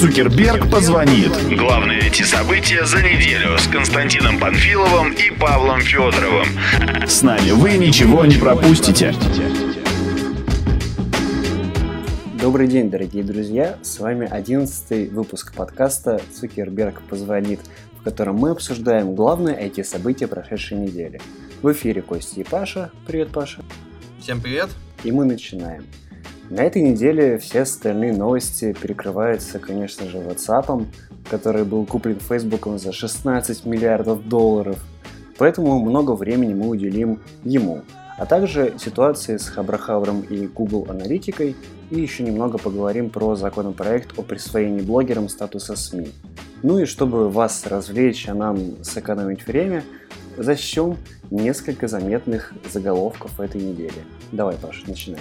Цукерберг позвонит. Главные эти события за неделю с Константином Панфиловым и Павлом Федоровым. С нами вы ничего не пропустите. Добрый день, дорогие друзья! С вами одиннадцатый выпуск подкаста «Цукерберг позвонит», в котором мы обсуждаем главные IT-события прошедшей недели. В эфире Костя и Паша. Привет, Паша. Всем привет. И мы начинаем. На этой неделе все остальные новости перекрываются, конечно же, WhatsApp, который был куплен Facebook за 16 миллиардов долларов. Поэтому много времени мы уделим ему, а также ситуации с Хабрахавром и Google Аналитикой, и еще немного поговорим про законопроект о присвоении блогерам статуса СМИ. Ну и чтобы вас развлечь, а нам сэкономить время, защищем несколько заметных заголовков этой недели. Давай, Паша, начинай.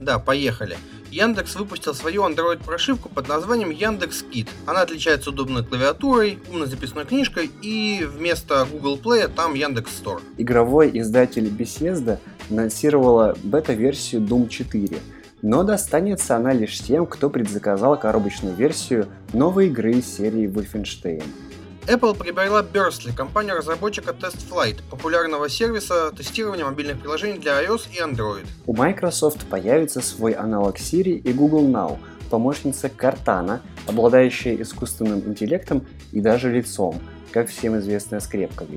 Да, поехали. Яндекс выпустил свою Android-прошивку под названием Яндекс Кит. Она отличается удобной клавиатурой, умной записной книжкой и вместо Google Play там Яндекс Store. Игровой издатель Bethesda анонсировала бета-версию Doom 4, но достанется она лишь тем, кто предзаказал коробочную версию новой игры серии Wolfenstein. Apple приобрела Burstly, компанию-разработчика TestFlight, популярного сервиса тестирования мобильных приложений для iOS и Android. У Microsoft появится свой аналог Siri и Google Now, помощница Cortana, обладающая искусственным интеллектом и даже лицом, как всем известная скрепка в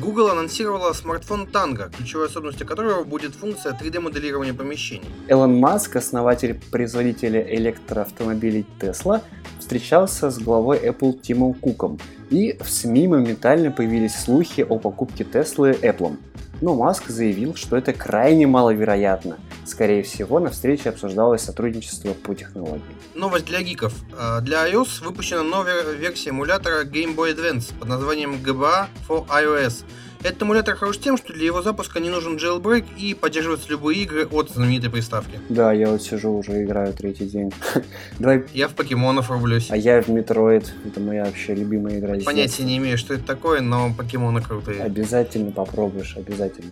Google анонсировала смартфон Tango, ключевой особенностью которого будет функция 3D-моделирования помещений. Элон Маск, основатель производителя электроавтомобилей Tesla, встречался с главой Apple Тимом Куком, и в СМИ моментально появились слухи о покупке Теслы Apple. Но Маск заявил, что это крайне маловероятно. Скорее всего, на встрече обсуждалось сотрудничество по технологии. Новость для гиков. А, для iOS выпущена новая версия эмулятора Game Boy Advance под названием GBA for iOS – этот эмулятор хорош тем, что для его запуска не нужен jailbreak и поддерживаются любые игры от знаменитой приставки. Да, я вот сижу уже играю третий день. Давай. Я в покемонов рублюсь. А я в Метроид. Это моя вообще любимая игра. Понятия не имею, что это такое, но покемоны крутые. Обязательно попробуешь, обязательно.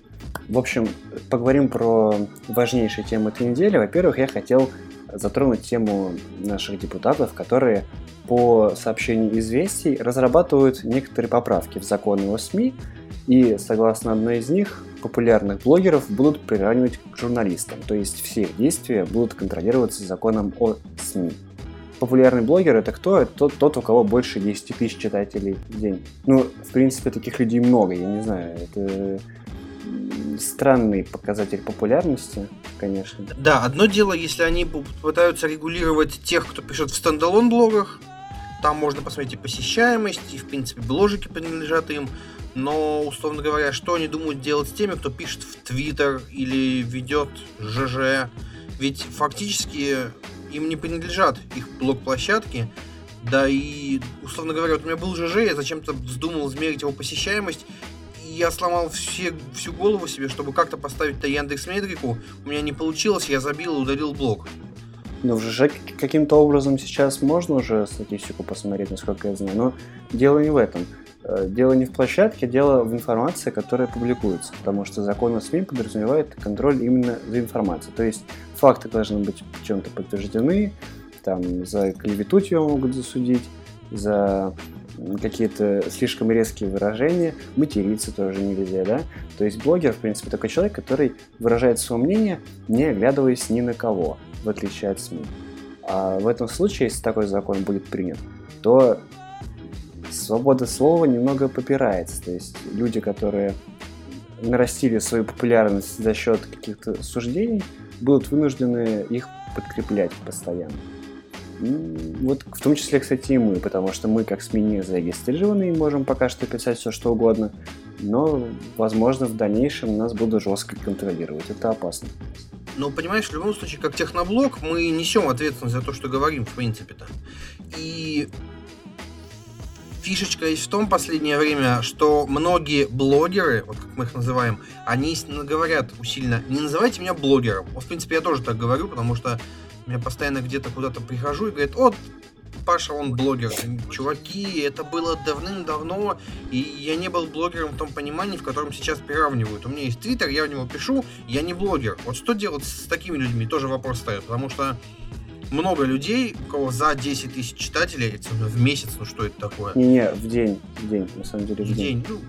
В общем, поговорим про важнейшие темы этой недели. Во-первых, я хотел затронуть тему наших депутатов, которые по сообщению известий разрабатывают некоторые поправки в законы о СМИ, и, согласно одной из них, популярных блогеров будут приравнивать к журналистам, то есть все их действия будут контролироваться законом о СМИ. Популярный блогер это кто? Это тот, у кого больше 10 тысяч читателей в день. Ну, в принципе, таких людей много, я не знаю. Это странный показатель популярности, конечно. Да, одно дело, если они пытаются регулировать тех, кто пишет в стендалон блогах, там можно посмотреть и посещаемость, и, в принципе, бложики принадлежат им. Но, условно говоря, что они думают делать с теми, кто пишет в Твиттер или ведет ЖЖ? Ведь фактически им не принадлежат их блог-площадки. Да и, условно говоря, вот у меня был ЖЖ, я зачем-то вздумал измерить его посещаемость, и я сломал все, всю голову себе, чтобы как-то поставить-то Яндекс Метрику. У меня не получилось, я забил и удалил блог. Ну, в ЖЖ каким-то образом сейчас можно уже статистику посмотреть, насколько я знаю, но дело не в этом. Э, дело не в площадке, дело в информации, которая публикуется, потому что закон о СМИ подразумевает контроль именно за информацией. То есть факты должны быть чем-то подтверждены, там, за клевету тебя могут засудить, за какие-то слишком резкие выражения, материться тоже нельзя, да? То есть блогер, в принципе, такой человек, который выражает свое мнение, не оглядываясь ни на кого, в отличие от СМИ. А в этом случае, если такой закон будет принят, то свобода слова немного попирается. То есть люди, которые нарастили свою популярность за счет каких-то суждений, будут вынуждены их подкреплять постоянно. Вот в том числе, кстати, и мы, потому что мы как СМИ не зарегистрированы и можем пока что писать все, что угодно, но, возможно, в дальнейшем нас будут жестко контролировать. Это опасно. Но, понимаешь, в любом случае, как техноблог, мы несем ответственность за то, что говорим, в принципе-то. И фишечка есть в том последнее время, что многие блогеры, вот как мы их называем, они говорят усиленно, не называйте меня блогером. В принципе, я тоже так говорю, потому что я постоянно где-то куда-то прихожу и говорят, вот, Паша, он блогер. Чуваки, это было давным-давно, и я не был блогером в том понимании, в котором сейчас приравнивают. У меня есть твиттер, я в него пишу, я не блогер. Вот что делать с такими людьми, тоже вопрос стоит, потому что много людей, у кого за 10 тысяч читателей в месяц, ну что это такое? Не-не, в день, в день, на самом деле, в, в день. день. Ну,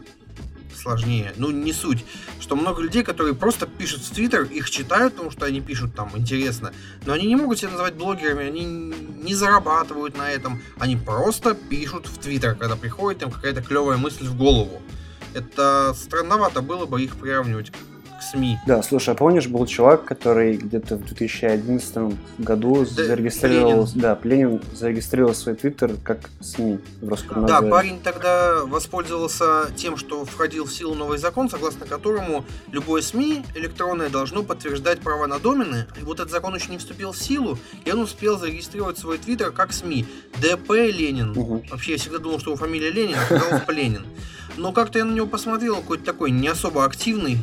сложнее. Ну, не суть. Что много людей, которые просто пишут в Твиттер, их читают, потому что они пишут там интересно, но они не могут себя называть блогерами, они не зарабатывают на этом, они просто пишут в Твиттер, когда приходит им какая-то клевая мысль в голову. Это странновато было бы их приравнивать СМИ. Да, слушай, а помнишь, был чувак, который где-то в 2011 году да, зарегистрировал, Пленин. да, Пленин зарегистрировал свой твиттер как СМИ в Роскомнадзоре. Да, парень тогда воспользовался тем, что входил в силу новый закон, согласно которому любое СМИ электронное должно подтверждать права на домены. И вот этот закон еще не вступил в силу, и он успел зарегистрировать свой твиттер как СМИ. ДП Ленин. Угу. Вообще, я всегда думал, что его фамилия Ленин, а оказалось Ленин. Но как-то я на него посмотрел, какой-то такой не особо активный,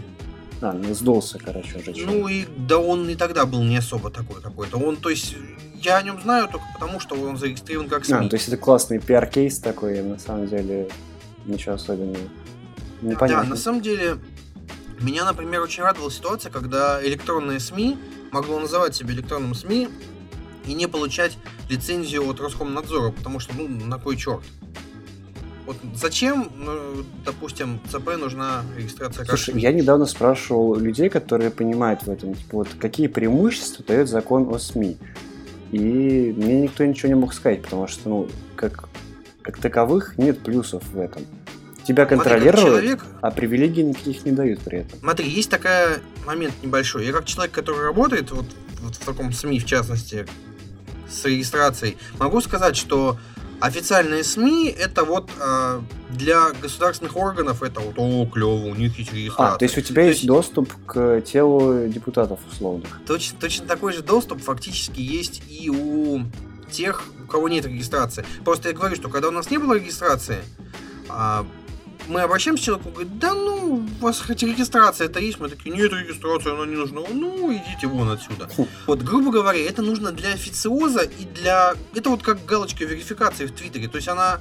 а, не сдулся, короче, уже. Ну и да он и тогда был не особо такой какой-то. Он, то есть, я о нем знаю только потому, что он зарегистрирован как СМИ. А, то есть это классный пиар-кейс такой, на самом деле ничего особенного. Непонятно. Да, на самом деле, меня, например, очень радовала ситуация, когда электронные СМИ могло называть себя электронным СМИ и не получать лицензию от Роскомнадзора, потому что, ну, на кой черт? Вот зачем, ну, допустим, ЦП нужна регистрация как Слушай, я недавно спрашивал людей, которые понимают в этом, типа, вот какие преимущества дает закон о СМИ. И мне никто ничего не мог сказать, потому что, ну, как, как таковых нет плюсов в этом. Тебя контролируют, человек... а привилегий никаких не дают при этом. Смотри, есть такой момент небольшой. Я как человек, который работает вот, вот в таком СМИ, в частности, с регистрацией, могу сказать, что Официальные СМИ это вот э, для государственных органов это вот о клево, у них есть регистрация. А, то есть у тебя то есть, есть доступ к телу депутатов условных? Точно, точно такой же доступ фактически есть и у тех, у кого нет регистрации. Просто я говорю, что когда у нас не было регистрации, а, мы обращаемся к человеку, говорит, да ну, у вас хоть регистрация это есть? Мы такие, нет регистрации, она не нужна. Ну, идите вон отсюда. Хм. Вот, грубо говоря, это нужно для официоза и для... Это вот как галочка верификации в Твиттере. То есть она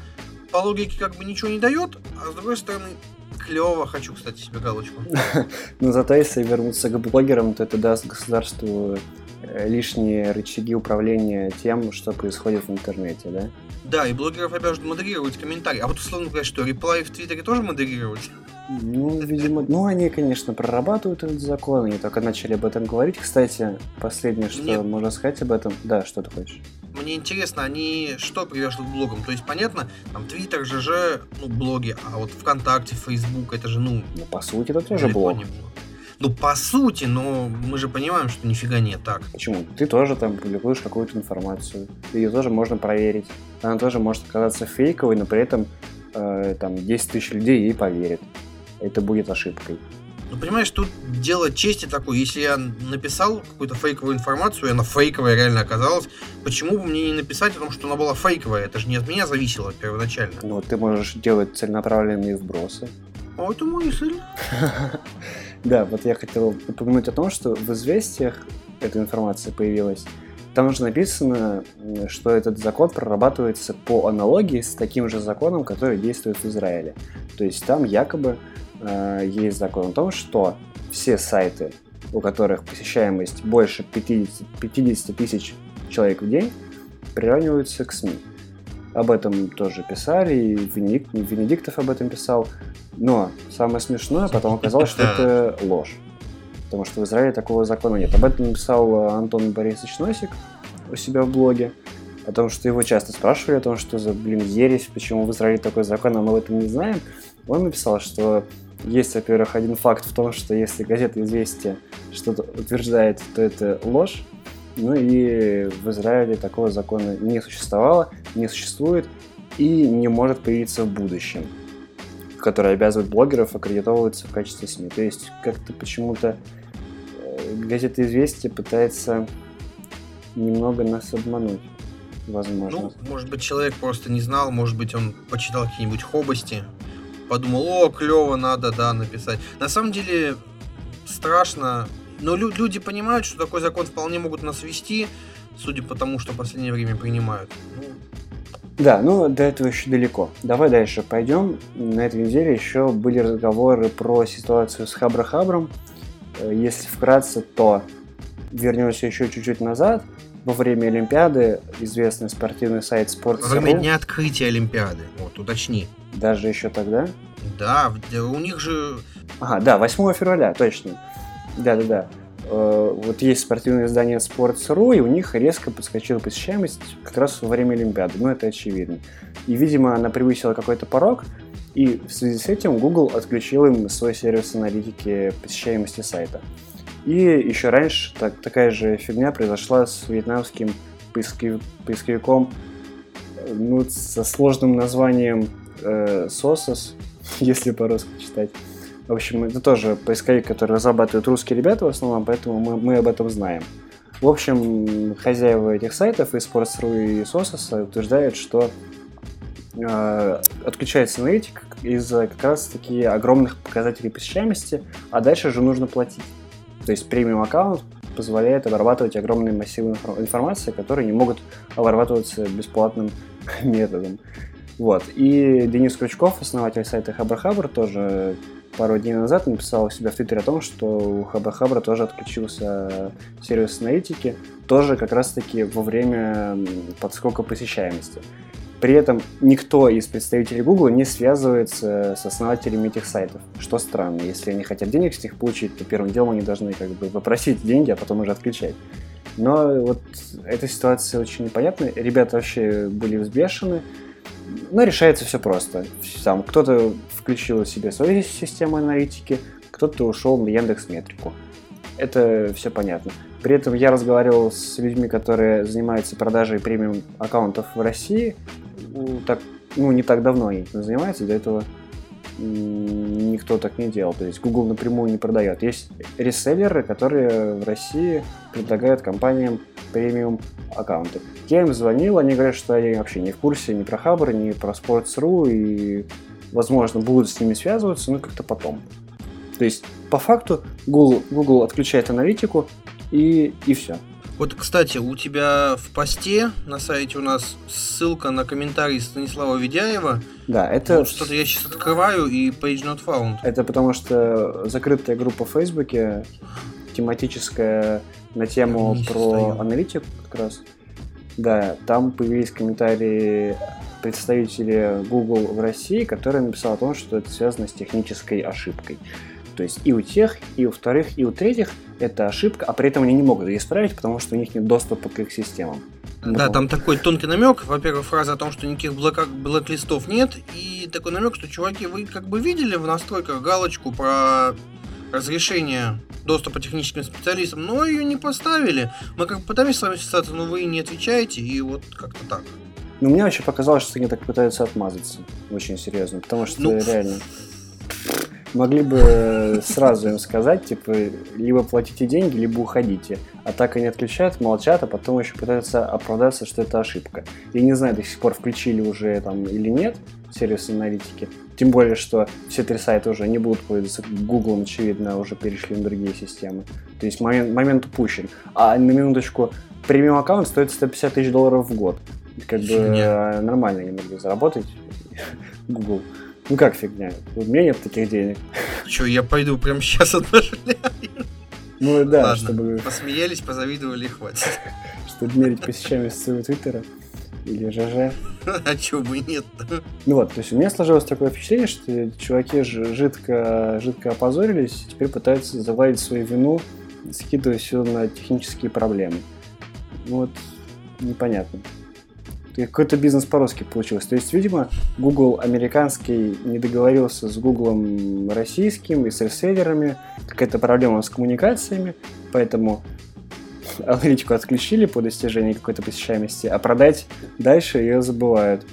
по логике как бы ничего не дает, а с другой стороны, клево, хочу, кстати, себе галочку. Но зато если вернуться к блогерам, то это даст государству э, лишние рычаги управления тем, что происходит в интернете, да? Да, и блогеров обязан модерировать комментарии. А вот условно говоря, что реплай в Твиттере тоже модерировать? Ну, видимо, ну они, конечно, прорабатывают этот закон, они только начали об этом говорить. Кстати, последнее, что Мне... можно сказать об этом, да, что ты хочешь? Мне интересно, они что привяжут к блогам? То есть, понятно, там Твиттер, ЖЖ, ну, блоги, а вот ВКонтакте, Фейсбук, это же, ну... Ну, по сути, это тоже блог. Ну, по сути, но мы же понимаем, что нифига не так. Почему? Ты тоже там публикуешь какую-то информацию. Ее тоже можно проверить. Она тоже может оказаться фейковой, но при этом э, там 10 тысяч людей ей поверят это будет ошибкой. Ну, понимаешь, тут дело чести такой. Если я написал какую-то фейковую информацию, и она фейковая реально оказалась, почему бы мне не написать о том, что она была фейковая? Это же не от меня зависело первоначально. Ну, ты можешь делать целенаправленные вбросы. А это мысль. Да, вот я хотел упомянуть о том, что в «Известиях» эта информация появилась. Там уже написано, что этот закон прорабатывается по аналогии с таким же законом, который действует в Израиле. То есть там якобы э, есть закон о том, что все сайты, у которых посещаемость больше 50, 50 тысяч человек в день, приравниваются к СМИ. Об этом тоже писали, и Венедикт, Венедиктов об этом писал. Но самое смешное, потом оказалось, что это ложь. Потому что в Израиле такого закона нет. Об этом написал Антон Борисович Носик у себя в блоге. О том, что его часто спрашивали о том, что за, блин, ересь, почему в Израиле такой закон, а мы об этом не знаем. Он написал, что есть, во-первых, один факт в том, что если газета «Известия» что-то утверждает, то это ложь. Ну и в Израиле такого закона не существовало, не существует и не может появиться в будущем, который обязывает блогеров аккредитовываться в качестве СМИ. То есть как-то почему-то э, газета «Известия» пытается немного нас обмануть, возможно. Ну, может быть, человек просто не знал, может быть, он почитал какие-нибудь хобости, подумал, о, клево, надо, да, написать. На самом деле, страшно, но лю- люди понимают, что такой закон вполне могут нас вести, судя по тому, что в последнее время принимают. Ну... Да, ну до этого еще далеко. Давай дальше пойдем. На этой неделе еще были разговоры про ситуацию с Хабрахабром. Э, если вкратце, то вернемся еще чуть-чуть назад. во время Олимпиады известный спортивный сайт Sports.ru... Во время дня открытия Олимпиады, вот, уточни. Даже еще тогда? Да, у них же... Ага, да, 8 февраля, точно. Да-да-да. Э, вот есть спортивное издание Sports.ru, и у них резко подскочила посещаемость как раз во время Олимпиады. Ну, это очевидно. И, видимо, она превысила какой-то порог, и в связи с этим Google отключил им свой сервис аналитики посещаемости сайта. И еще раньше так, такая же фигня произошла с вьетнамским поисковиком ну, со сложным названием э, SOSOS, если по-русски читать. В общем, это тоже поисковик, который разрабатывают русские ребята в основном, поэтому мы, мы об этом знаем. В общем, хозяева этих сайтов и Sports.ru и Sosos утверждают, что э, отключается аналитик из-за как раз таки огромных показателей посещаемости, а дальше же нужно платить. То есть премиум аккаунт позволяет обрабатывать огромные массивы информации, которые не могут обрабатываться бесплатным методом. Вот. И Денис Крючков, основатель сайта Хабр тоже пару дней назад написал у себя в Твиттере о том, что у Хабра тоже отключился сервис аналитики, тоже как раз-таки во время подскока посещаемости. При этом никто из представителей Google не связывается с основателями этих сайтов, что странно. Если они хотят денег с них получить, то первым делом они должны как бы попросить деньги, а потом уже отключать. Но вот эта ситуация очень непонятная. Ребята вообще были взбешены. Но решается все просто. Сам кто-то включил себе свою систему аналитики, кто-то ушел на Яндекс Метрику. Это все понятно. При этом я разговаривал с людьми, которые занимаются продажей премиум аккаунтов в России. Так, ну, не так давно они этим занимаются, до этого никто так не делал. То есть Google напрямую не продает. Есть реселлеры, которые в России предлагают компаниям премиум аккаунты. Я им звонил, они говорят, что они вообще не в курсе ни про Хабр, ни про Sports.ru, и, возможно, будут с ними связываться, но как-то потом. То есть, по факту, Google, Google отключает аналитику, и, и все. Вот, кстати, у тебя в посте на сайте у нас ссылка на комментарий Станислава Ведяева. Да, это... Вот что-то я сейчас открываю и page not found. Это потому что закрытая группа в Фейсбуке, тематическая на тему про стою. аналитику как раз. Да, там появились комментарии представителя Google в России, который написал о том, что это связано с технической ошибкой. То есть и у тех, и у вторых, и у третьих это ошибка, а при этом они не могут ее исправить, потому что у них нет доступа к их системам. Да, там такой тонкий намек. Во-первых, фраза о том, что никаких блок- блок-листов нет. И такой намек, что, чуваки, вы как бы видели в настройках галочку про разрешение доступа техническим специалистам, но ее не поставили. Мы как бы пытались с вами связаться, но вы не отвечаете, и вот как-то так. Ну, мне вообще показалось, что они так пытаются отмазаться. Очень серьезно. Потому что ну, реально могли бы сразу им сказать, типа, либо платите деньги, либо уходите. А так они отключают, молчат, а потом еще пытаются оправдаться, что это ошибка. Я не знаю, до сих пор включили уже там или нет сервис аналитики. Тем более, что все три сайта уже не будут пользоваться Google, очевидно, уже перешли на другие системы. То есть момент, момент упущен. А на минуточку, премиум аккаунт стоит 150 тысяч долларов в год. Как бы Фигня. нормально могли заработать Google. Ну как фигня? У меня нет таких денег. Че, я пойду прямо сейчас отмышляю. Ну да, Ладно, чтобы... Посмеялись, позавидовали и хватит. Чтобы мерить посещаемость своего твиттера или ЖЖ. А чё бы нет Ну вот, то есть у меня сложилось такое впечатление, что чуваки жидко, жидко опозорились, теперь пытаются завалить свою вину, скидывая все на технические проблемы. Ну вот, непонятно какой-то бизнес по-русски получился. То есть, видимо, Google американский не договорился с Google российским и с реселлерами, какая-то проблема с коммуникациями, поэтому аналитику отключили по достижении какой-то посещаемости, а продать дальше ее забывают.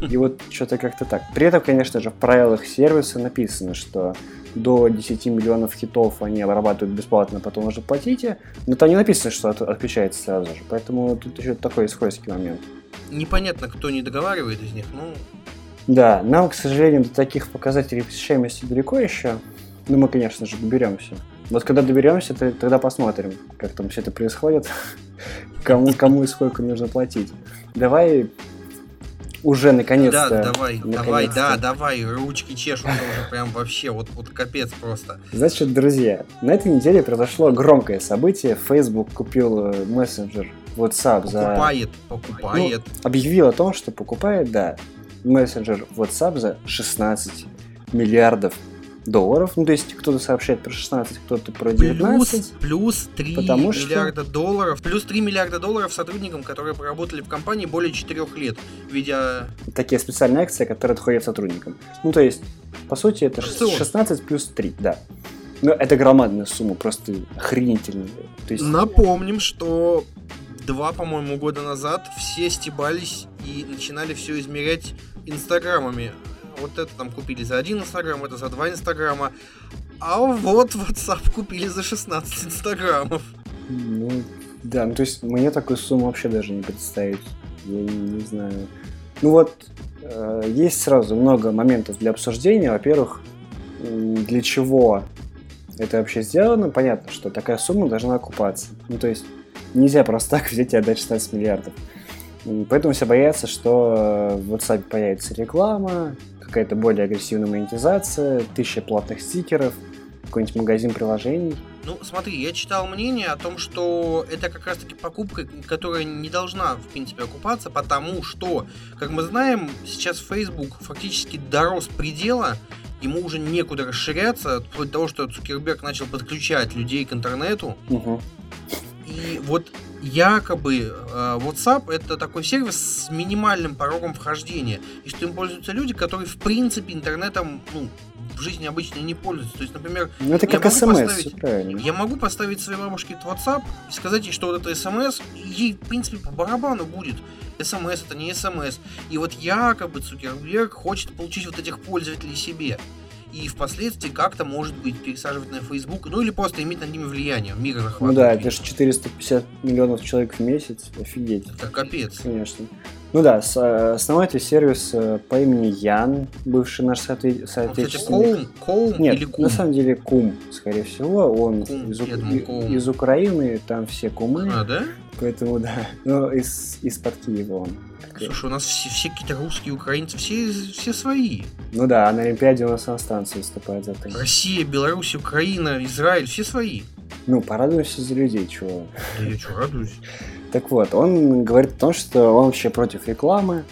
И вот что-то как-то так. При этом, конечно же, в правилах сервиса написано, что до 10 миллионов хитов они обрабатывают бесплатно, потом уже платите. Но там не написано, что отключается сразу же. Поэтому тут еще такой скользкий момент непонятно, кто не договаривает из них, ну... Да, нам, к сожалению, до таких показателей посещаемости далеко еще. Но мы, конечно же, доберемся. Вот когда доберемся, то, тогда посмотрим, как там все это происходит, кому, кому и сколько нужно платить. Давай уже наконец-то. Да, давай, наконец-то. давай, да, давай, ручки чешут уже прям вообще, вот, вот капец просто. Значит, друзья, на этой неделе произошло громкое событие. Facebook купил э, мессенджер WhatsApp за... Покупает, покупает. Ну, объявил о том, что покупает, да, мессенджер WhatsApp за 16 миллиардов долларов. Ну, то есть кто-то сообщает про 16, кто-то про 19. Плюс, плюс 3 Потому что- миллиарда долларов. Плюс 3 миллиарда долларов сотрудникам, которые проработали в компании более 4 лет. Видя... Такие специальные акции, которые отходят сотрудникам. Ну, то есть, по сути, это Опцион. 16 плюс 3, да. Но это громадная сумма, просто охренительная. То есть, Напомним, что два, по-моему, года назад все стебались и начинали все измерять инстаграмами. Вот это там купили за один инстаграм, это за два инстаграма. А вот WhatsApp купили за 16 инстаграмов. ну, да, ну, то есть, мне такую сумму вообще даже не представить. Я не, не знаю. Ну вот, э, есть сразу много моментов для обсуждения. Во-первых, для чего это вообще сделано? Понятно, что такая сумма должна окупаться. Ну, то есть, нельзя просто так взять и отдать 16 миллиардов. Поэтому все боятся, что в WhatsApp появится реклама, какая-то более агрессивная монетизация, тысяча платных стикеров, какой-нибудь магазин приложений. Ну, смотри, я читал мнение о том, что это как раз-таки покупка, которая не должна, в принципе, окупаться, потому что, как мы знаем, сейчас Facebook фактически дорос предела, ему уже некуда расширяться, вплоть до того, что Цукерберг начал подключать людей к интернету, Мгм. и вот якобы э, WhatsApp это такой сервис с минимальным порогом вхождения, и что им пользуются люди, которые в принципе интернетом ну, в жизни обычно не пользуются. То есть, например, Ну, это Я как могу смс, я могу поставить своей бабушке этот WhatsApp и сказать ей, что вот это смс, ей, в принципе, по барабану будет. СМС это не СМС. И вот якобы Цукерберг хочет получить вот этих пользователей себе. И впоследствии как-то, может быть, пересаживать на Facebook, ну или просто иметь над ними влияние, мир Ну захватывать. да, это же 450 миллионов человек в месяц, офигеть, Это капец. конечно. Ну да, э, основатель сервиса по имени Ян, бывший наш соотве- кстати, соотечественник. Коум, Коум Нет, или Кум? на самом деле Кум, скорее всего, он Кум, из, Ук- думал, и- Коум. из Украины, там все кумы, А, да? поэтому да, ну из, из-под Киева он. Слушай, у нас все, все какие-то русские, украинцы, все, все свои. Ну да, а на Олимпиаде у нас иностранцы выступают за это. Россия, Беларусь, Украина, Израиль, все свои. Ну, порадуемся за людей, чего. Да я что, радуюсь. Так вот, он говорит о том, что он вообще против рекламы,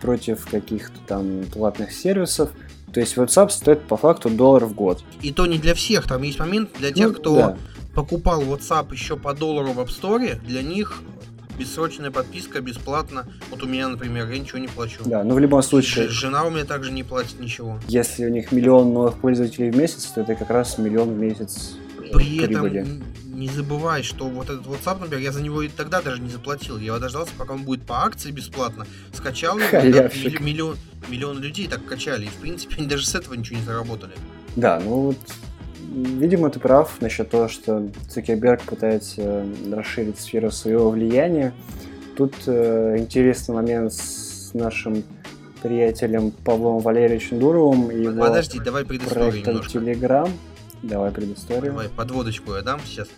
против каких-то там платных сервисов. То есть WhatsApp стоит по факту доллар в год. И то не для всех, там есть момент для тех, Ну, кто да. покупал WhatsApp еще по доллару в App Store, для них бессрочная подписка бесплатно. Вот у меня, например, я ничего не плачу. Да, но в любом случае, Жена у меня также не платит ничего. если у них миллион новых пользователей в месяц, то это как раз миллион в месяц При этом прибыли. н- не забывай, что вот этот WhatsApp, например, я за него и тогда даже не заплатил. Я дождался, пока он будет по акции бесплатно. Скачал его, Халявщик. милли- миллион, миллион людей так качали. И, в принципе, они даже с этого ничего не заработали. Да, ну вот, видимо, ты прав насчет того, что Цукерберг пытается расширить сферу своего влияния. Тут э, интересный момент с нашим приятелем Павлом Валерьевичем Дуровым и его Подожди, давай предысторию проектом немножко. Telegram. Давай предысторию. Давай подводочку я дам сейчас.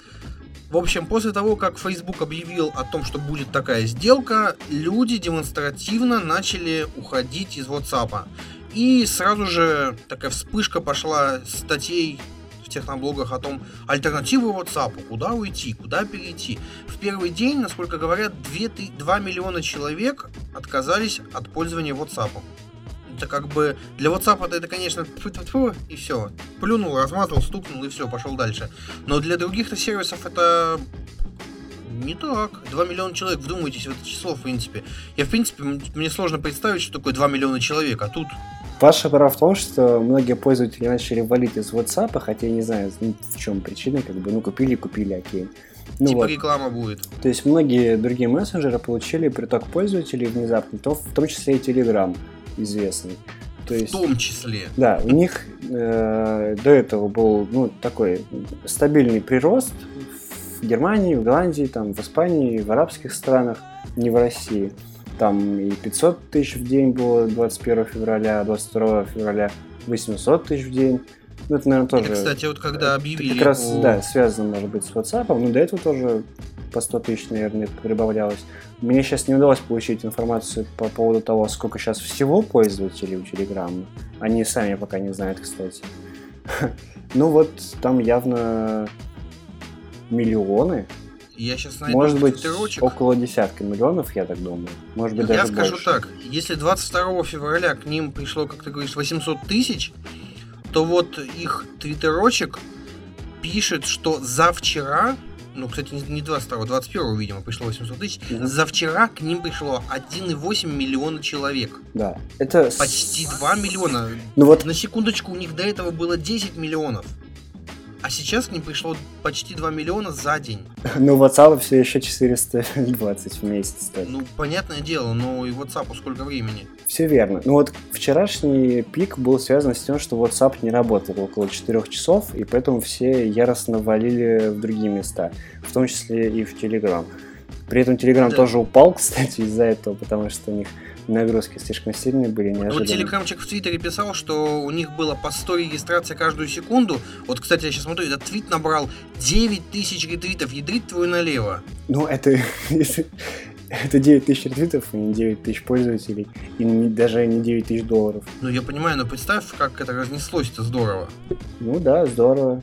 В общем, после того, как Facebook объявил о том, что будет такая сделка, люди демонстративно начали уходить из WhatsApp. И сразу же такая вспышка пошла статей в техноблогах о том, альтернативы WhatsApp, куда уйти, куда перейти. В первый день, насколько говорят, 2, 2 миллиона человек отказались от пользования WhatsApp. Это как бы для WhatsApp это, конечно, тьфу-тьфу-тьфу, и все. Плюнул, размазал, стукнул и все, пошел дальше. Но для других-то сервисов это не так. 2 миллиона человек, вдумайтесь в это число, в принципе. Я, в принципе, мне сложно представить, что такое 2 миллиона человек, а тут Паша прав в том, что многие пользователи начали валить из WhatsApp, хотя я не знаю, ну, в чем причина, как бы, ну, купили, купили, окей. Ну типа вот, реклама будет. то есть многие другие мессенджеры получили приток пользователей внезапно, то, в том числе и Telegram известный. То В есть, том числе. да, у них э, до этого был, ну, такой стабильный прирост в Германии, в Голландии, там, в Испании, в арабских странах, не в России. Там и 500 тысяч в день было 21 февраля, 22 февраля 800 тысяч в день. Ну, это, наверное, тоже... Это, кстати, вот когда это объявили как раз, о- да, связано, может быть, с WhatsApp, но до этого тоже по 100 тысяч, наверное, прибавлялось. Мне сейчас не удалось получить информацию по поводу того, сколько сейчас всего пользователей у Telegram. Они сами пока не знают, кстати. Ну вот, там явно миллионы. Я сейчас найду Может быть, твиттерочек. около десятка миллионов, я так думаю. Может быть, даже Я скажу больше. так, если 22 февраля к ним пришло, как ты говоришь, 800 тысяч, то вот их твиттерочек пишет, что за вчера, ну, кстати, не- не 22, 21, видимо, пришло 800 тысяч, Мгм. за вчера к ним пришло 1,8 миллиона человек. Да. Это Почти 2 миллиона. Ну вот, На секундочку, у них до этого было 10 миллионов. А сейчас к ним пришло почти 2 миллиона за день. ну WhatsApp все еще 420 в месяц стоит. Ну, понятное дело, но и WhatsApp сколько времени? Все верно. Ну вот вчерашний пик был связан с тем, что WhatsApp не работал около 4 часов, и поэтому все яростно валили в другие места, в том числе и в Telegram. При этом Telegram Да. тоже упал, кстати, из-за этого, потому что у них нагрузки слишком сильные были, Вот неожиданно. телеграмчик в Твиттере писал, что у них было по 100 регистраций каждую секунду. Вот, кстати, я сейчас смотрю, этот твит набрал 9 тысяч ретвитов. Ядрит твою налево. Ну, это, это 9 тысяч ретвитов, и не 9 тысяч пользователей, и не- даже не 9 тысяч долларов. Ну, я понимаю, но представь, как это разнеслось, это здорово. Ну да, здорово.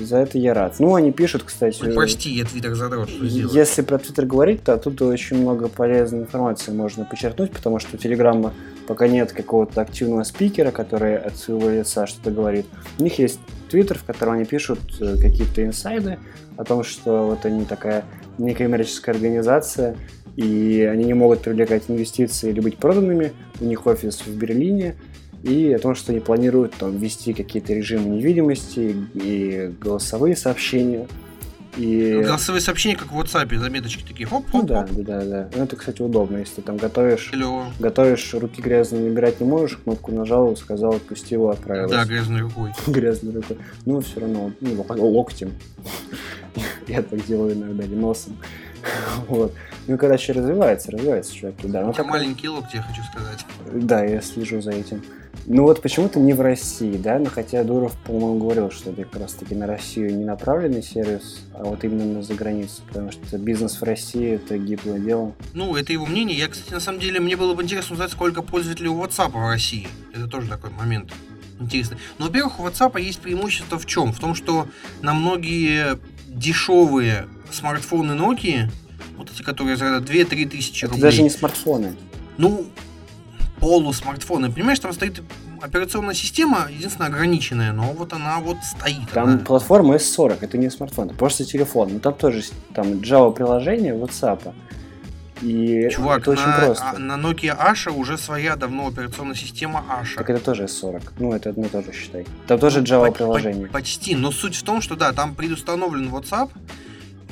За это я рад. Ну, они пишут, кстати... Ой, прости, я твиттер задрот, что сделал. Если про Твиттер говорить, то оттуда очень много полезной информации можно подчеркнуть, потому что у Телеграма пока нет какого-то активного спикера, который от своего лица что-то говорит. У них есть Твиттер, в котором они пишут э, какие-то инсайды о том, что вот они такая некоммерческая организация, и они не могут привлекать инвестиции или быть проданными. У них офис в Берлине, и о том, что они планируют там ввести какие-то режимы невидимости и голосовые сообщения. И... Голосовые сообщения, как в WhatsApp, заметочки такие, хоп, Ну хоп, да, хоп. да, да, да. Ну, это, кстати, удобно, если ты там готовишь, Клево. готовишь, руки грязные набирать не можешь, кнопку нажал, сказал, отпусти его, отправилась. Да, грязной рукой. грязной рукой. Ну, все равно, ну, лок- локтем. Я так делаю иногда, или носом. Вот. Ну, короче, развивается, развивается, чуваки, да. У Ну, тебя маленькие локти, я хочу сказать. Да, я слежу за этим. Ну вот почему-то не в России, да, но хотя Дуров, по-моему, говорил, что это как раз-таки на Россию не направленный сервис, а вот именно на заграницу, потому что бизнес в России это гиблое дело. Ну, это его мнение. Я, кстати, на самом деле, мне было бы интересно узнать, сколько пользователей у WhatsApp в России. Это тоже такой момент интересный. Но, во-первых, у WhatsApp есть преимущество в чем? В том, что на многие дешевые смартфоны Nokia, вот эти, которые за 2-3 тысячи Это рублей, даже не смартфоны. ну, полусмартфоны, понимаешь, там стоит операционная система, единственное, ограниченная, но вот она вот стоит. Там она- платформа S40, это не смартфон, это просто телефон. Но там тоже там Java приложение WhatsApp. И Чувак, это очень на, просто. а, на Nokia Asha уже своя давно операционная система Asha. Так это тоже S40. Ну, это одно и то же, считай. Там тоже Java По- приложение. по- почти, но суть в том, что да, там предустановлен WhatsApp,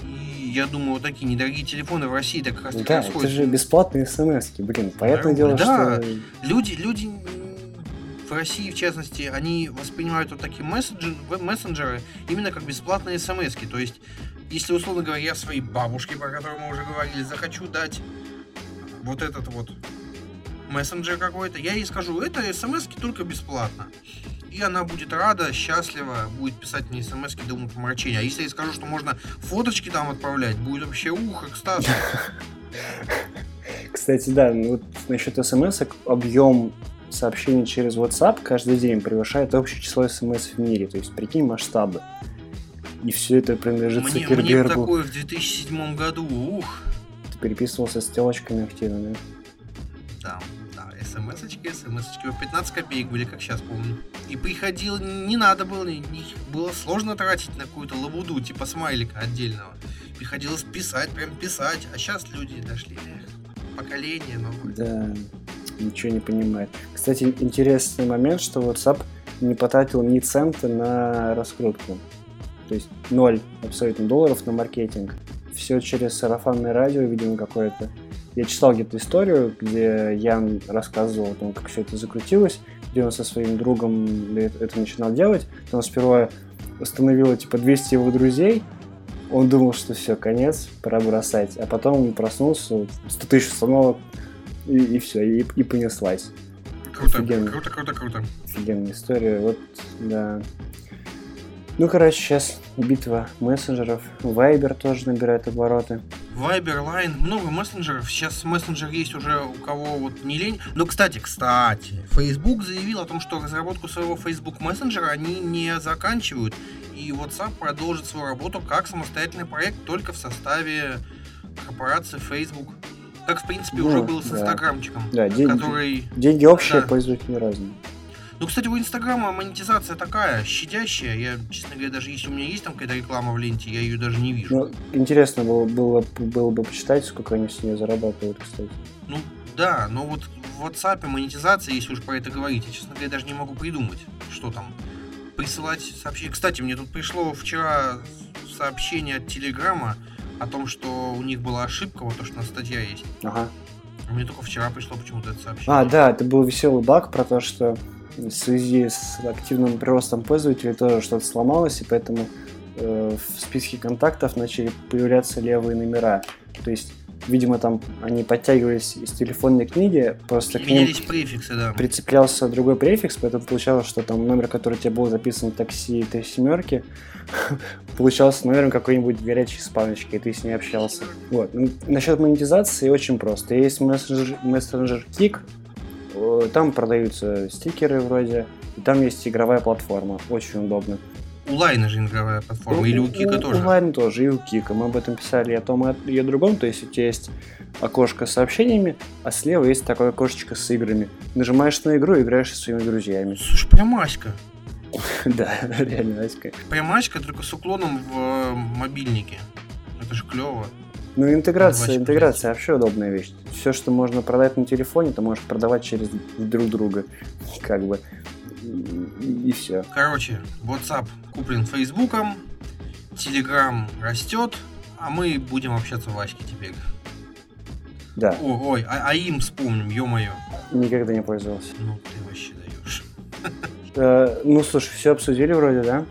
и я думаю, вот такие недорогие телефоны в России так как раз таки Да, это расходятся. же бесплатные смс блин. Понятное дело, Да. что... Люди, люди в России, в частности, они воспринимают вот такие месседжи, веб-мессенджеры именно как бесплатные смс -ки. То есть, если, условно говоря, я своей бабушке, про которую мы уже говорили, захочу дать вот этот вот мессенджер какой-то, я ей скажу, это смс только бесплатно. И она будет рада, счастлива, будет писать мне смс до умопомрачения. А если я скажу, что можно фоточки там отправлять, будет вообще ух, экстаз. Кстати, да, ну вот насчет смс объем сообщений через WhatsApp каждый день превышает общее число смс в мире. То есть, прикинь, масштабы. И все это принадлежит Мне, мне Цукербергу. такое в 2007 году, ух. Ты переписывался с телочками активно, да? Да, да, смс-очки, смс-очки. По 15 копеек были, как сейчас помню. И приходил, не надо было, не- было сложно тратить на какую-то лабуду, типа смайлика отдельного. Приходилось писать, прям писать. А сейчас люди дошли, поколение новое. Да, ничего не понимает. Кстати, интересный момент, что WhatsApp не потратил ни цента на раскрутку. То есть ноль абсолютно долларов на маркетинг. Все через сарафанное радио, видимо, какое-то. Я читал где-то историю, где Ян рассказывал о том, как все это закрутилось, где он со своим другом это это начинал делать. Он сперва установил типа 200 его друзей, он думал, что все, конец, пора бросать. А потом он проснулся, 100 тысяч установок, и, и все, и, и понеслась. Круто, Офигенно. круто, круто, круто. Офигенная история. Вот, да. Ну, короче, сейчас битва мессенджеров. Viber тоже набирает обороты. Viber, Line, много мессенджеров. Сейчас мессенджер есть уже у кого вот не лень. Но, кстати, кстати, Facebook заявил о том, что разработку своего Facebook мессенджера они не заканчивают. И WhatsApp продолжит свою работу как самостоятельный проект только в составе корпорации Facebook. Как, в принципе, ну, уже было с да. Инстаграмчиком. Да, деньги, который... деньги общие, да. пользователи разные. Ну, кстати, у Инстаграма монетизация такая, щадящая. Я, честно говоря, даже если у меня есть там какая-то реклама в ленте, я ее даже не вижу. Ну, интересно было, было, было бы почитать, сколько они с нее зарабатывают, кстати. Ну, да, но вот в WhatsApp монетизация, если уж про это говорить, я, честно говоря, даже не могу придумать, что там. Присылать сообщения. Кстати, мне тут пришло вчера сообщение от Телеграма о том, что у них была ошибка, вот то, что на статья есть. Ага. Мне только вчера пришло почему-то это сообщение. А, да, это был веселый баг про то, что в связи с активным приростом пользователей тоже что-то сломалось, и поэтому э, в списке контактов начали появляться левые номера. То есть, видимо, там они подтягивались из телефонной книги, просто к ним префиксы, да. прицеплялся другой префикс, поэтому получалось, что там номер, который у тебя был записан в такси три семерки, получался номером какой-нибудь горячей спаночки, и ты с ней общался. Вот. Насчет монетизации очень просто. Есть мессенджер, мессенджер Э, там продаются стикеры вроде, и там есть игровая платформа, очень удобно. У Лайна же игровая платформа, ну, или у Кика у, тоже? У Лайна тоже, и у Кика. Мы об этом писали и о том, и о другом. То есть у тебя есть окошко с сообщениями, а слева есть такое окошечко с играми. Нажимаешь на игру и играешь со своими друзьями. Слушай, прям Аська. Да, реально Аська. Прям Аська, только с уклоном в э, мобильнике. Это же клево. Ну, интеграция, интеграция вообще удобная вещь. Все, что можно продать на телефоне, ты можешь продавать через друг друга. Как бы. И, и все. Короче, WhatsApp куплен Фейсбуком, Telegram растет, а мы будем общаться в Аське теперь. Да. О, ой, а, а им вспомним, ё-моё. Никогда не пользовался. Ну, ты вообще даешь. Э, ну, слушай, все обсудили вроде, да?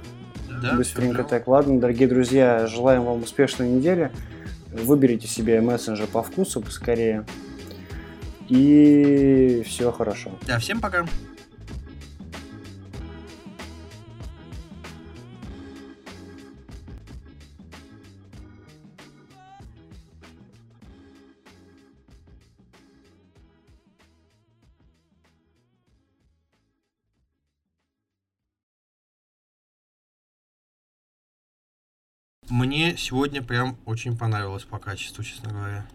Да. Быстренько так. Ладно, дорогие друзья, желаем вам успешной недели. Выберите себе мессенджер по вкусу поскорее. И все хорошо. Да, всем пока. Мне сегодня прям очень понравилось по качеству, честно говоря.